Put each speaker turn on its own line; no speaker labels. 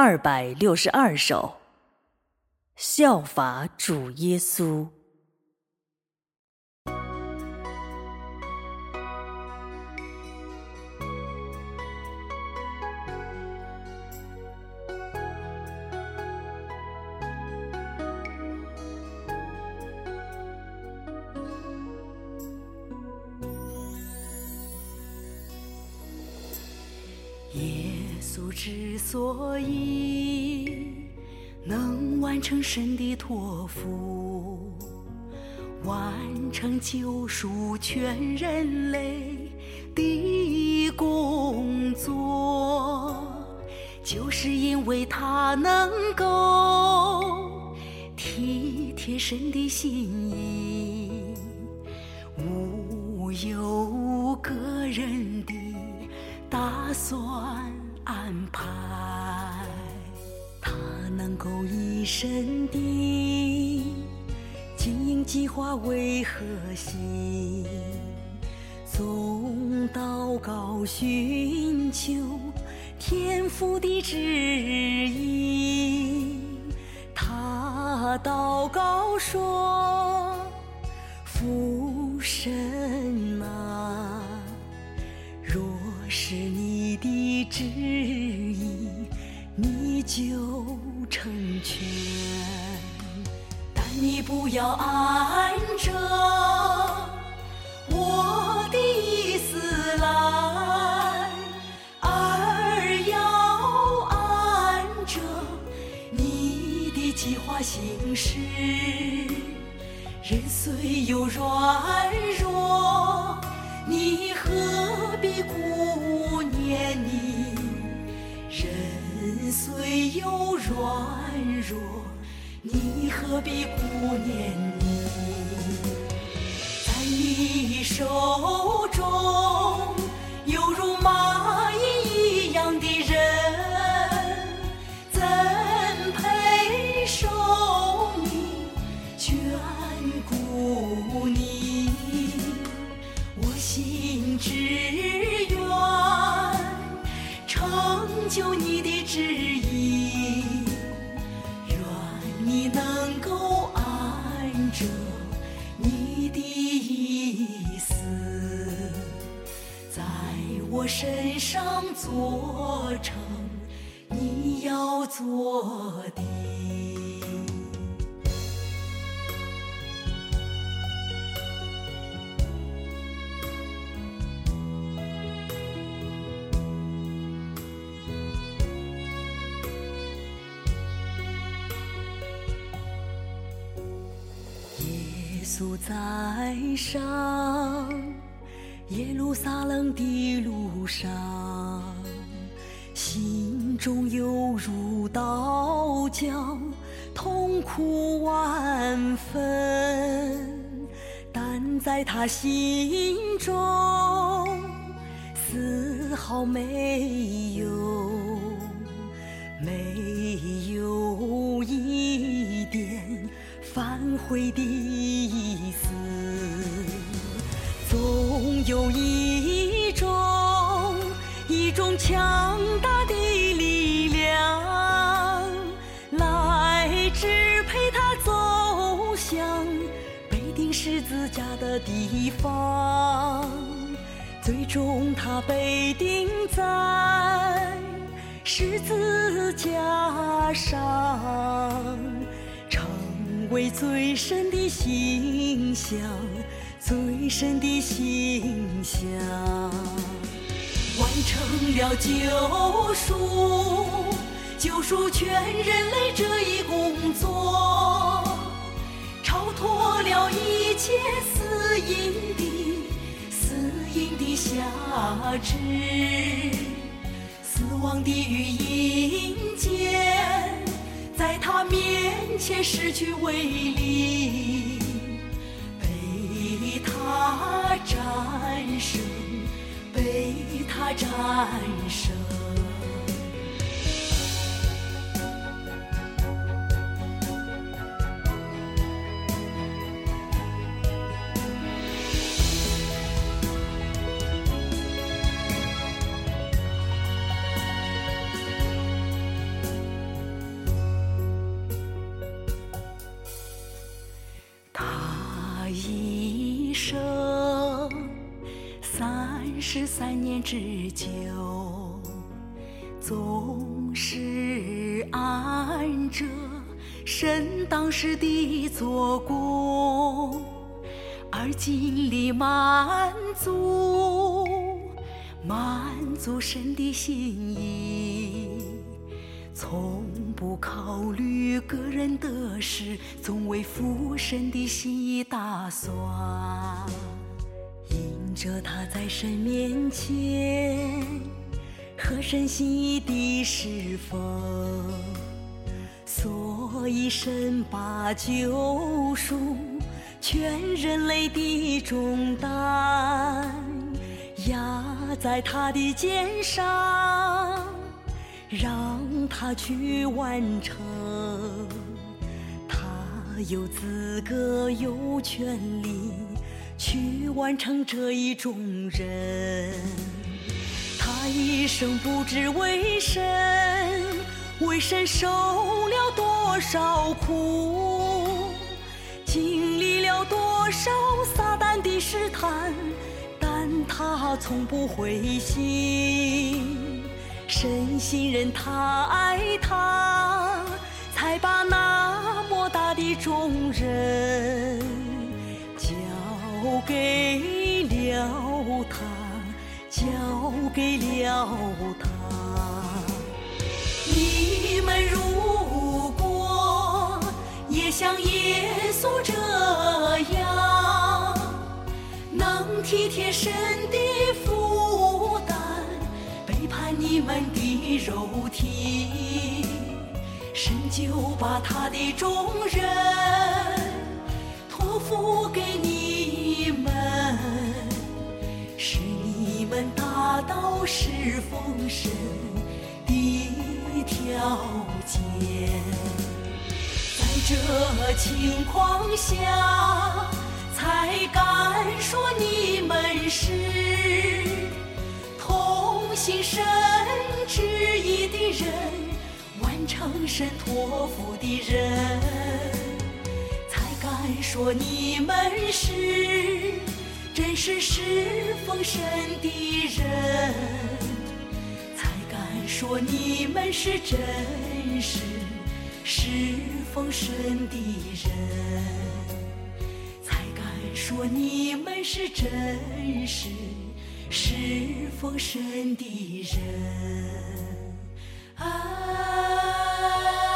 二百六十二首，效法主耶稣。
耶稣之所以能完成神的托付，完成救赎全人类的工作，就是因为他能够体贴神的心意，无有个人的。打算安排，他能够以神的经营计划为核心，从祷告寻求天父的指引。他祷告说：“父神的旨意，你就成全。但你不要按着我的意思来，而要按着你的计划行事。人虽有软弱，你何必顾虽有软弱，你何必顾念你？在你手中犹如蚂你能够按着你的意思，在我身上做成你要做的。稣在上耶路撒冷的路上，心中犹如刀绞，痛苦万分。但在他心中，丝毫没有，没有一点。反悔的意思，总有一种一种强大的力量，来支配他走向被钉十字架的地方。最终，他被钉在十字架上。为最深的形象，最深的形象，完成了救赎，救赎全人类这一工作，超脱了一切死因的死因的辖制，死亡的语音间。在他面前失去威力，被他战胜，被他战胜。一生三十三年之久，总是按着神当时的做工，而尽力满足。满足神的心意，从。不考虑个人得失，总为父神的心意打算。因着他在神面前合神心意的侍奉，所以神把救赎全人类的重担压在他的肩上，让他去完成。他有资格，有权利。去完成这一种人，他一生不知为神，为神受了多少苦，经历了多少撒旦的试探，但他从不灰心，深信任他爱他，才把那么大的重任。交给了他，交给了他。你们如果也像耶稣这样，能体贴神的负担，背叛你们的肉体，神就把他的重任托付给你们，是你们。达到侍奉神的条件，在这情况下，才敢说你们是完成神托付的人，才敢说你们是。真是侍奉神的人，才敢说你们是真实侍奉神的人，才敢说你们是真实侍奉神的人。I